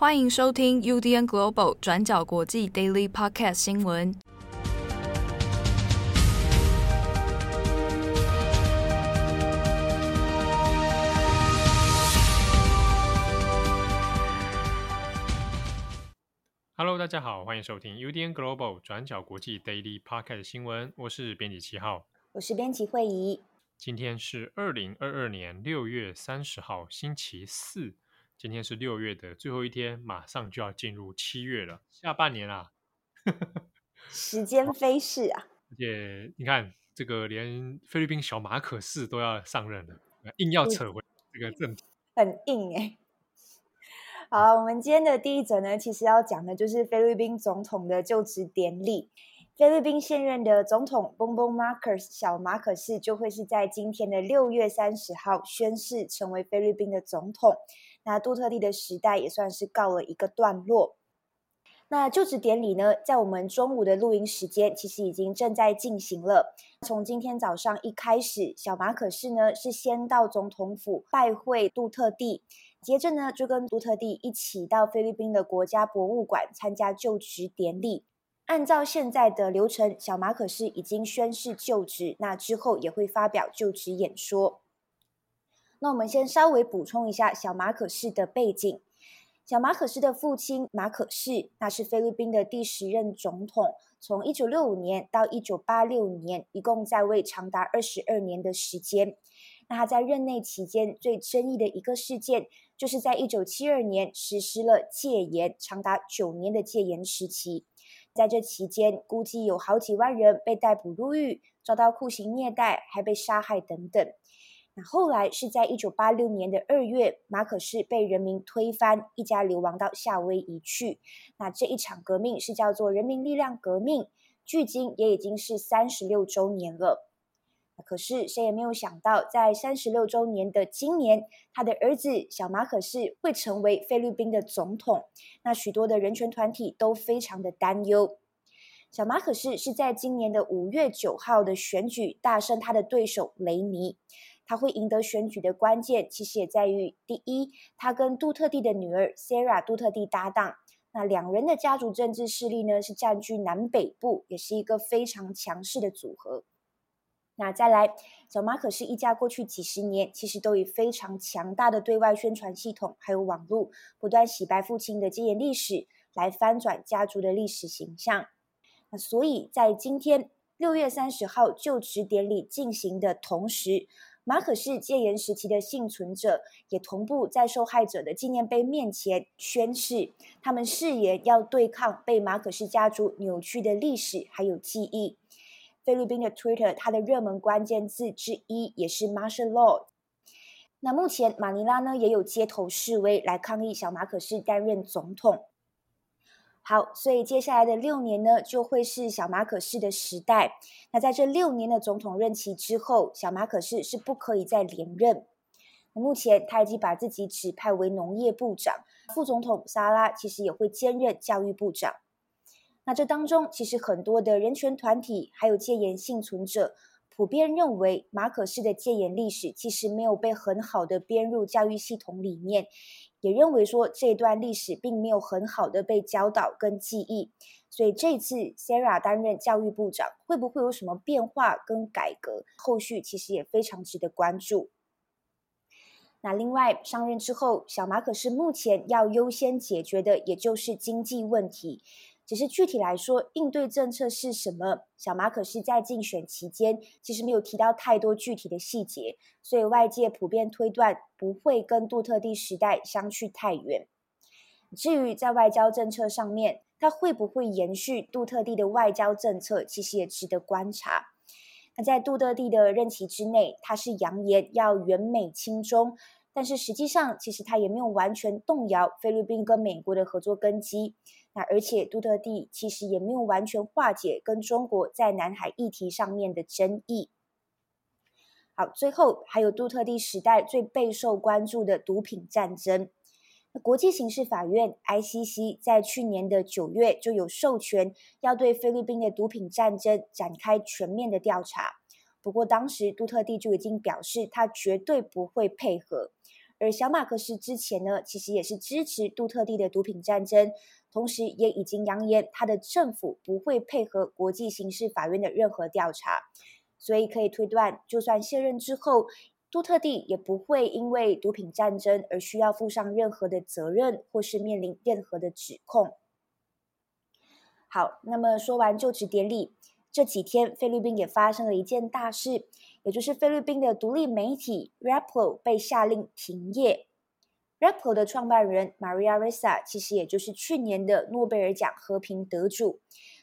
欢迎收听 UDN Global 转角国际 Daily Podcast 新闻。Hello，大家好，欢迎收听 UDN Global 转角国际 Daily Podcast 新闻。我是编辑七号，我是编辑慧仪。今天是二零二二年六月三十号，星期四。今天是六月的最后一天，马上就要进入七月了，下半年啊，时间飞逝啊！而且你看，这个连菲律宾小马可仕都要上任了，硬要扯回这个正题，很硬哎、欸。好，我们今天的第一则呢，其实要讲的就是菲律宾总统的就职典礼。菲律宾现任的总统 Bongbong Marcos 小马可仕就会是在今天的六月三十号宣誓成为菲律宾的总统。那杜特地的时代也算是告了一个段落。那就职典礼呢，在我们中午的录音时间，其实已经正在进行了。从今天早上一开始，小马可是呢是先到总统府拜会杜特地，接着呢就跟杜特地一起到菲律宾的国家博物馆参加就职典礼。按照现在的流程，小马可是已经宣誓就职，那之后也会发表就职演说。那我们先稍微补充一下小马可仕的背景。小马可仕的父亲马可仕，那是菲律宾的第十任总统，从一九六五年到一九八六年，一共在位长达二十二年的时间。那他在任内期间最争议的一个事件，就是在一九七二年实施了戒严，长达九年的戒严时期。在这期间，估计有好几万人被逮捕入狱，遭到酷刑虐待，还被杀害等等。那后来是在一九八六年的二月，马可仕被人民推翻，一家流亡到夏威夷去。那这一场革命是叫做人民力量革命，距今也已经是三十六周年了。可是谁也没有想到，在三十六周年的今年，他的儿子小马可仕会成为菲律宾的总统。那许多的人权团体都非常的担忧。小马可仕是在今年的五月九号的选举大胜他的对手雷尼。他会赢得选举的关键，其实也在于第一，他跟杜特地的女儿 Sarah 杜特地搭档，那两人的家族政治势力呢是占据南北部，也是一个非常强势的组合。那再来，小马可是一家过去几十年，其实都以非常强大的对外宣传系统，还有网络，不断洗白父亲的戒严历史，来翻转家族的历史形象。那所以在今天六月三十号就职典礼进行的同时，马可是戒严时期的幸存者也同步在受害者的纪念碑面前宣誓，他们誓言要对抗被马可仕家族扭曲的历史还有记忆。菲律宾的 Twitter，它的热门关键字之一也是 Martial Law。那目前马尼拉呢也有街头示威来抗议小马可是担任总统。好，所以接下来的六年呢，就会是小马可仕的时代。那在这六年的总统任期之后，小马可仕是不可以再连任。目前他已经把自己指派为农业部长，副总统萨拉其实也会兼任教育部长。那这当中，其实很多的人权团体还有戒严幸存者，普遍认为马可仕的戒严历史其实没有被很好的编入教育系统里面。也认为说这段历史并没有很好的被教导跟记忆，所以这次 Sarah 担任教育部长会不会有什么变化跟改革？后续其实也非常值得关注。那另外上任之后，小马可是目前要优先解决的也就是经济问题。只是具体来说，应对政策是什么？小马可是在竞选期间其实没有提到太多具体的细节，所以外界普遍推断不会跟杜特地时代相去太远。至于在外交政策上面，他会不会延续杜特地的外交政策，其实也值得观察。那在杜特地的任期之内，他是扬言要远美亲中，但是实际上其实他也没有完全动摇菲律宾跟美国的合作根基。那而且杜特地其实也没有完全化解跟中国在南海议题上面的争议。好，最后还有杜特地时代最备受关注的毒品战争。那国际刑事法院 ICC 在去年的九月就有授权要对菲律宾的毒品战争展开全面的调查。不过当时杜特地就已经表示他绝对不会配合。而小马克思之前呢，其实也是支持杜特地的毒品战争，同时也已经扬言他的政府不会配合国际刑事法院的任何调查，所以可以推断，就算卸任之后，杜特地也不会因为毒品战争而需要负上任何的责任，或是面临任何的指控。好，那么说完就职典礼，这几天菲律宾也发生了一件大事。也就是菲律宾的独立媒体 Rappler 被下令停业。Rappler 的创办人 Maria Ressa 其实也就是去年的诺贝尔奖和平得主。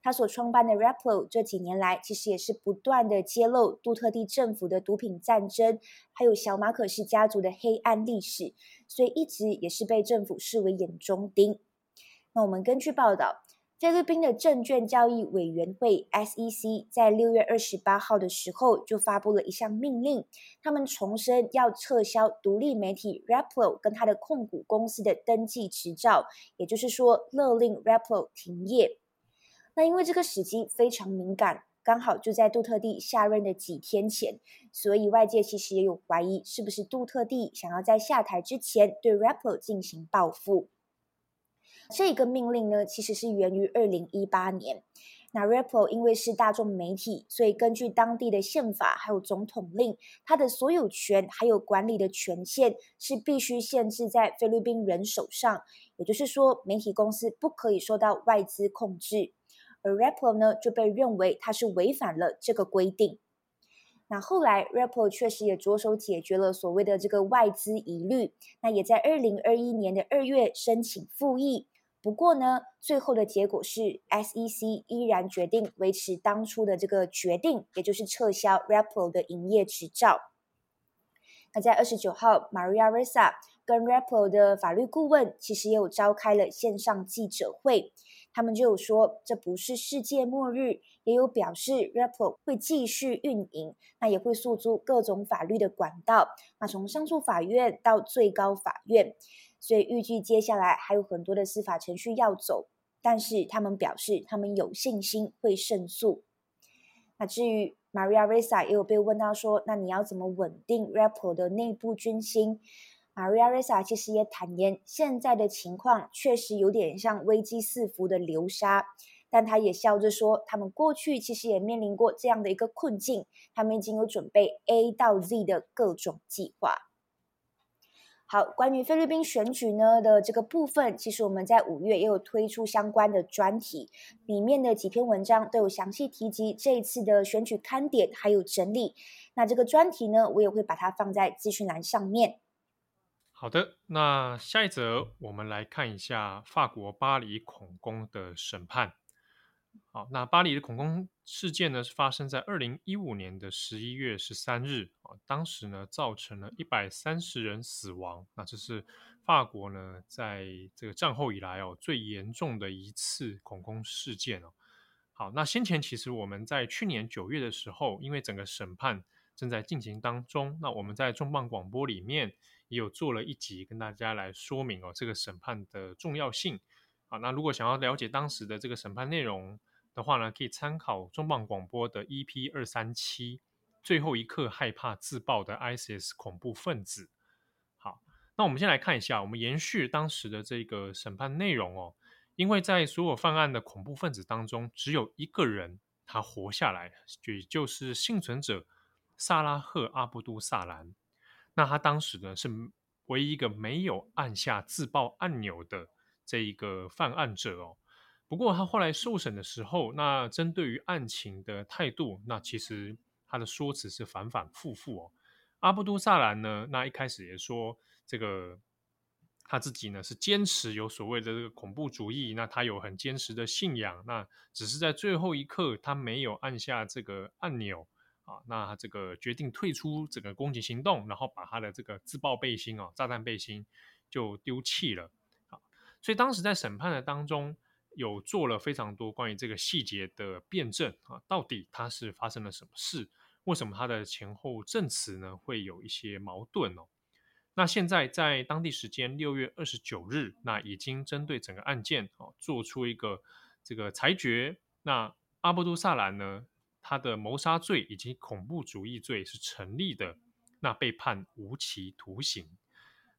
他所创办的 Rappler 这几年来其实也是不断的揭露杜特地政府的毒品战争，还有小马可仕家族的黑暗历史，所以一直也是被政府视为眼中钉。那我们根据报道。菲律宾的证券交易委员会 SEC 在六月二十八号的时候就发布了一项命令，他们重申要撤销独立媒体 Rappler 跟他的控股公司的登记执照，也就是说勒令 Rappler 停业。那因为这个时机非常敏感，刚好就在杜特地下任的几天前，所以外界其实也有怀疑，是不是杜特地想要在下台之前对 Rappler 进行报复。这个命令呢，其实是源于二零一八年。那 rapper 因为是大众媒体，所以根据当地的宪法还有总统令，它的所有权还有管理的权限是必须限制在菲律宾人手上。也就是说，媒体公司不可以受到外资控制。而 rapper 呢，就被认为它是违反了这个规定。那后来 rapper 确实也着手解决了所谓的这个外资疑虑。那也在二零二一年的二月申请复议。不过呢，最后的结果是 SEC 依然决定维持当初的这个决定，也就是撤销 Rappler 的营业执照。那在二十九号，Maria Ressa 跟 Rappler 的法律顾问其实也有召开了线上记者会，他们就有说这不是世界末日，也有表示 Rappler 会继续运营，那也会诉诸各种法律的管道，那从上诉法院到最高法院。所以预计接下来还有很多的司法程序要走，但是他们表示他们有信心会胜诉。那至于 Maria Ressa 也有被问到说，那你要怎么稳定 r a p p e r 的内部军心？Maria Ressa 其实也坦言，现在的情况确实有点像危机四伏的流沙，但他也笑着说，他们过去其实也面临过这样的一个困境，他们已经有准备 A 到 Z 的各种计划。好，关于菲律宾选举呢的这个部分，其实我们在五月也有推出相关的专题，里面的几篇文章都有详细提及这一次的选举看点还有整理。那这个专题呢，我也会把它放在资讯栏上面。好的，那下一则我们来看一下法国巴黎恐攻的审判。好，那巴黎的恐攻事件呢，是发生在二零一五年的十一月十三日啊，当时呢，造成了一百三十人死亡，那这是法国呢在这个战后以来哦最严重的一次恐攻事件哦。好，那先前其实我们在去年九月的时候，因为整个审判正在进行当中，那我们在重磅广播里面也有做了一集跟大家来说明哦这个审判的重要性。好，那如果想要了解当时的这个审判内容，的话呢，可以参考重磅广播的 EP 二三七，最后一刻害怕自爆的 ISIS 恐怖分子。好，那我们先来看一下，我们延续当时的这个审判内容哦。因为在所有犯案的恐怖分子当中，只有一个人他活下来，也就是幸存者萨拉赫阿布都萨兰。那他当时呢是唯一一个没有按下自爆按钮的这一个犯案者哦。不过他后来受审的时候，那针对于案情的态度，那其实他的说辞是反反复复哦。阿布都萨兰呢，那一开始也说这个他自己呢是坚持有所谓的这个恐怖主义，那他有很坚实的信仰，那只是在最后一刻他没有按下这个按钮啊，那他这个决定退出整个攻击行动，然后把他的这个自爆背心哦、炸弹背心就丢弃了。所以当时在审判的当中。有做了非常多关于这个细节的辩证啊，到底他是发生了什么事？为什么他的前后证词呢会有一些矛盾哦？那现在在当地时间六月二十九日，那已经针对整个案件啊做出一个这个裁决。那阿布都萨兰呢，他的谋杀罪以及恐怖主义罪是成立的，那被判无期徒刑。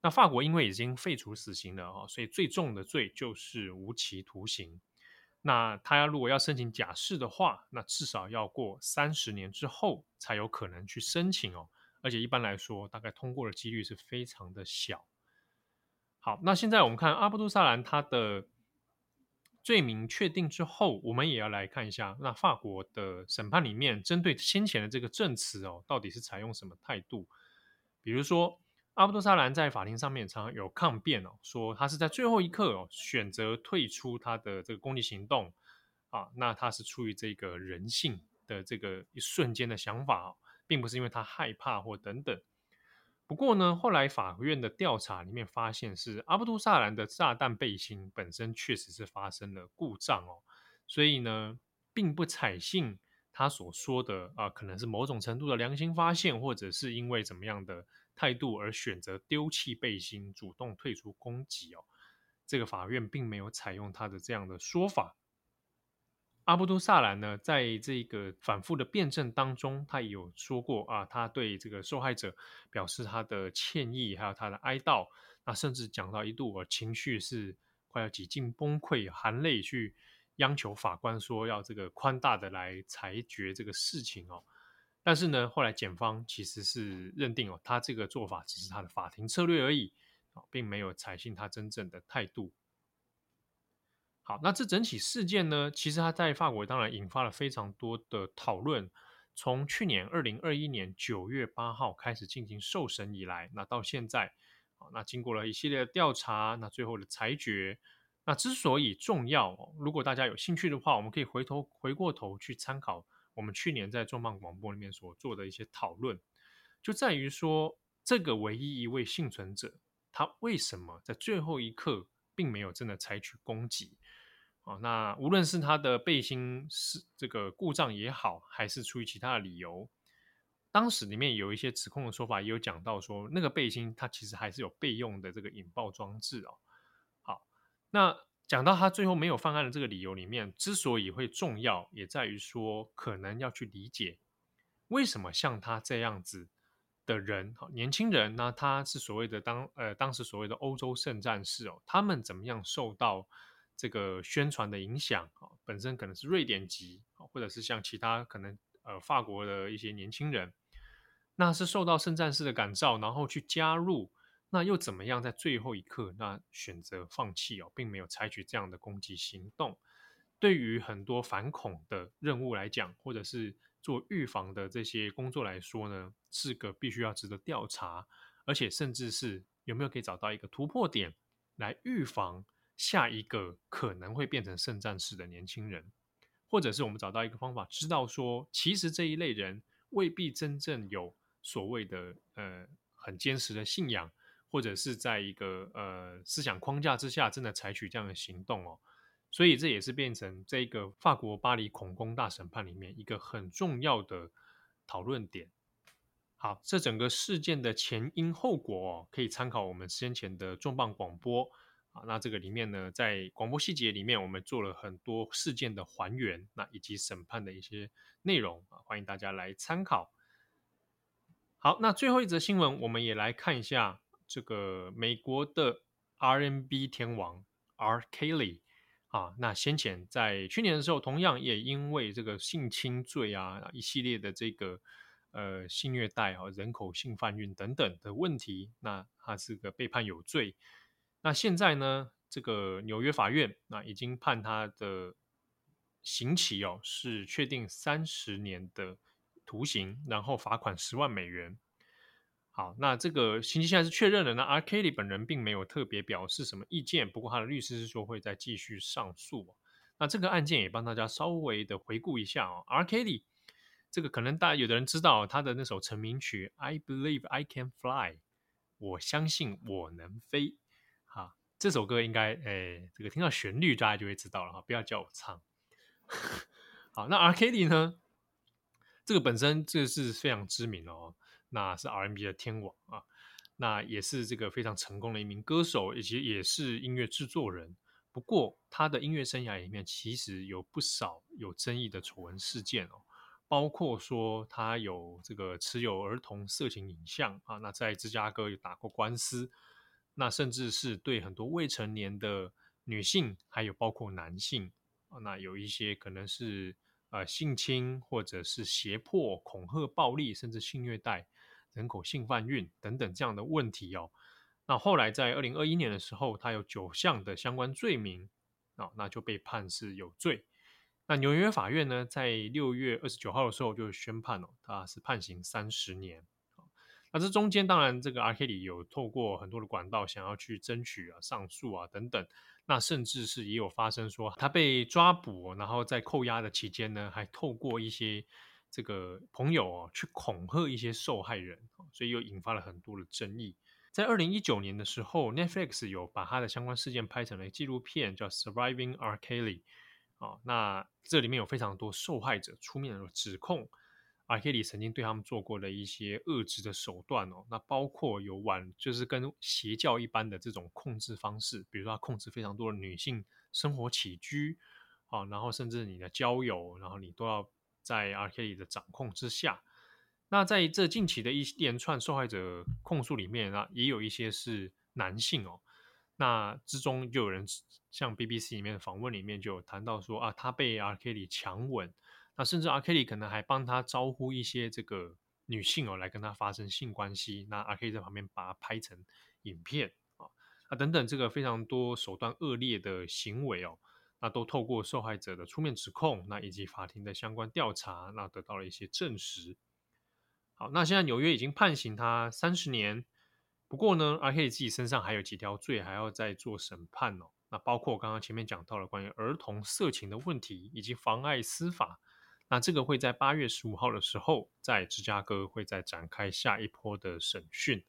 那法国因为已经废除死刑了哦，所以最重的罪就是无期徒刑。那他如果要申请假释的话，那至少要过三十年之后才有可能去申请哦。而且一般来说，大概通过的几率是非常的小。好，那现在我们看阿布都萨兰他的罪名确定之后，我们也要来看一下，那法国的审判里面针对先前的这个证词哦，到底是采用什么态度？比如说。阿布都萨兰在法庭上面常常有抗辩哦，说他是在最后一刻哦选择退出他的这个攻击行动啊，那他是出于这个人性的这个一瞬间的想法哦，并不是因为他害怕或等等。不过呢，后来法院的调查里面发现是阿布都萨兰的炸弹背心本身确实是发生了故障哦，所以呢，并不采信他所说的啊，可能是某种程度的良心发现，或者是因为怎么样的。态度而选择丢弃背心，主动退出攻击哦。这个法院并没有采用他的这样的说法。阿布都萨兰呢，在这个反复的辩证当中，他也有说过啊，他对这个受害者表示他的歉意，还有他的哀悼。那甚至讲到一度，我情绪是快要几近崩溃，含泪去央求法官说要这个宽大的来裁决这个事情哦。但是呢，后来检方其实是认定哦，他这个做法只是他的法庭策略而已，并没有采信他真正的态度。好，那这整起事件呢，其实他在法国当然引发了非常多的讨论。从去年二零二一年九月八号开始进行受审以来，那到现在，那经过了一系列的调查，那最后的裁决，那之所以重要，如果大家有兴趣的话，我们可以回头回过头去参考。我们去年在重磅广播里面所做的一些讨论，就在于说，这个唯一一位幸存者，他为什么在最后一刻并没有真的采取攻击？啊，那无论是他的背心是这个故障也好，还是出于其他的理由，当时里面有一些指控的说法，也有讲到说，那个背心它其实还是有备用的这个引爆装置哦。好，那。讲到他最后没有犯案的这个理由里面，之所以会重要，也在于说可能要去理解为什么像他这样子的人，年轻人呢，他是所谓的当呃当时所谓的欧洲圣战士哦，他们怎么样受到这个宣传的影响啊？本身可能是瑞典籍，或者是像其他可能呃法国的一些年轻人，那是受到圣战士的感召，然后去加入。那又怎么样？在最后一刻，那选择放弃哦，并没有采取这样的攻击行动。对于很多反恐的任务来讲，或者是做预防的这些工作来说呢，是个必须要值得调查，而且甚至是有没有可以找到一个突破点，来预防下一个可能会变成圣战士的年轻人，或者是我们找到一个方法，知道说其实这一类人未必真正有所谓的呃很坚实的信仰。或者是在一个呃思想框架之下，真的采取这样的行动哦，所以这也是变成这个法国巴黎恐攻大审判里面一个很重要的讨论点。好，这整个事件的前因后果哦，可以参考我们先前的重磅广播啊。那这个里面呢，在广播细节里面，我们做了很多事件的还原，那以及审判的一些内容啊，欢迎大家来参考。好，那最后一则新闻，我们也来看一下。这个美国的 R&B 天王 R. Kelly 啊，那先前在去年的时候，同样也因为这个性侵罪啊，一系列的这个呃性虐待啊、人口性贩运等等的问题，那他是个被判有罪。那现在呢，这个纽约法院那已经判他的刑期哦，是确定三十年的徒刑，然后罚款十万美元。好，那这个星期现在是确认了。那 R. Kelly 本人并没有特别表示什么意见，不过他的律师是说会再继续上诉。那这个案件也帮大家稍微的回顾一下哦。R. Kelly 这个可能大家有的人知道他的那首成名曲 I Believe I Can Fly，我相信我能飞。哈，这首歌应该诶，这个听到旋律大家就会知道了哈，不要叫我唱。好，那 R. Kelly 呢？这个本身这个是非常知名的哦。那是 R&B 的天王啊，那也是这个非常成功的一名歌手，以及也是音乐制作人。不过，他的音乐生涯里面其实有不少有争议的丑闻事件哦，包括说他有这个持有儿童色情影像啊，那在芝加哥有打过官司。那甚至是对很多未成年的女性，还有包括男性啊，那有一些可能是呃性侵或者是胁迫、恐吓、暴力，甚至性虐待、人口性贩运等等这样的问题哦。那后来在二零二一年的时候，他有九项的相关罪名啊，那就被判是有罪。那纽约法院呢，在六月二十九号的时候就宣判了，他是判刑三十年。那这中间当然，这个 R. K 里有透过很多的管道想要去争取啊、上诉啊等等。那甚至是也有发生说他被抓捕，然后在扣押的期间呢，还透过一些这个朋友哦去恐吓一些受害人，所以又引发了很多的争议。在二零一九年的时候，Netflix 有把他的相关事件拍成了纪录片，叫《Surviving R. Kelly》。啊，那这里面有非常多受害者出面的指控，R. Kelly 曾经对他们做过的一些恶质的手段哦，那包括有晚就是跟邪教一般的这种控制方式，比如说他控制非常多的女性生活起居，啊，然后甚至你的交友，然后你都要在 R. Kelly 的掌控之下。那在这近期的一连串受害者控诉里面啊，也有一些是男性哦。那之中就有人像 BBC 里面的访问里面就有谈到说啊，他被 R. Kelly 强吻，那甚至 R. Kelly 可能还帮他招呼一些这个女性哦来跟他发生性关系，那 R. Kelly 在旁边把他拍成影片啊，啊等等这个非常多手段恶劣的行为哦，那都透过受害者的出面指控，那以及法庭的相关调查，那得到了一些证实。好，那现在纽约已经判刑他三十年。不过呢，R. Kelly 自己身上还有几条罪还要再做审判哦。那包括刚刚前面讲到了关于儿童色情的问题，以及妨碍司法。那这个会在八月十五号的时候，在芝加哥会再展开下一波的审讯。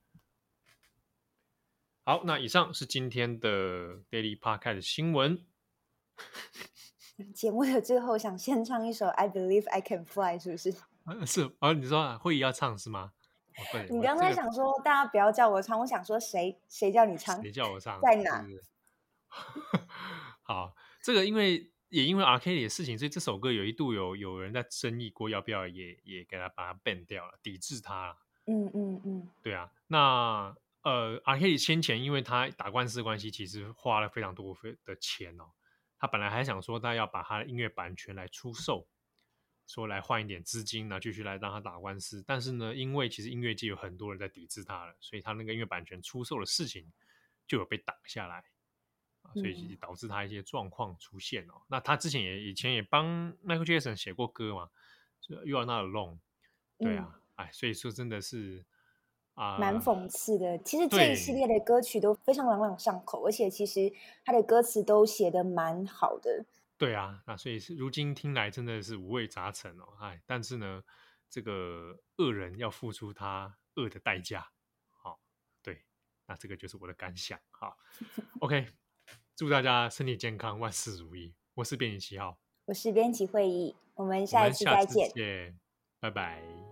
好，那以上是今天的 Daily Podcast 的新闻。节目的最后，想先唱一首《I Believe I Can Fly》，是不是？是啊，你说啊，会议要唱是吗？哦、你刚才想说、这个、大家不要叫我唱，我想说谁谁叫你唱？谁叫我唱？在哪？是是 好，这个因为也因为 R. Kelly 的事情，所以这首歌有一度有有人在争议过，要不要也也给他把它 ban 掉了，抵制他。嗯嗯嗯，对啊。那呃，R. Kelly 先前因为他打官司关系，其实花了非常多的钱哦。他本来还想说他要把他的音乐版权来出售。说来换一点资金，然后继续来让他打官司。但是呢，因为其实音乐界有很多人在抵制他了，所以他那个音乐版权出售的事情就有被挡下来啊，所以导致他一些状况出现哦。嗯、那他之前也以前也帮 Michael Jackson 写过歌嘛，就 You Are Not Alone。对啊，哎、嗯，所以说真的是啊，蛮、呃、讽刺的。其实这一系列的歌曲都非常朗朗上口，而且其实他的歌词都写的蛮好的。对啊，那所以是如今听来真的是五味杂陈哦，哎，但是呢，这个恶人要付出他恶的代价，好，对，那这个就是我的感想，好，OK，祝大家身体健康，万事如意。我是编辑七号，我是编辑会议，我们下一次再见，见，拜拜。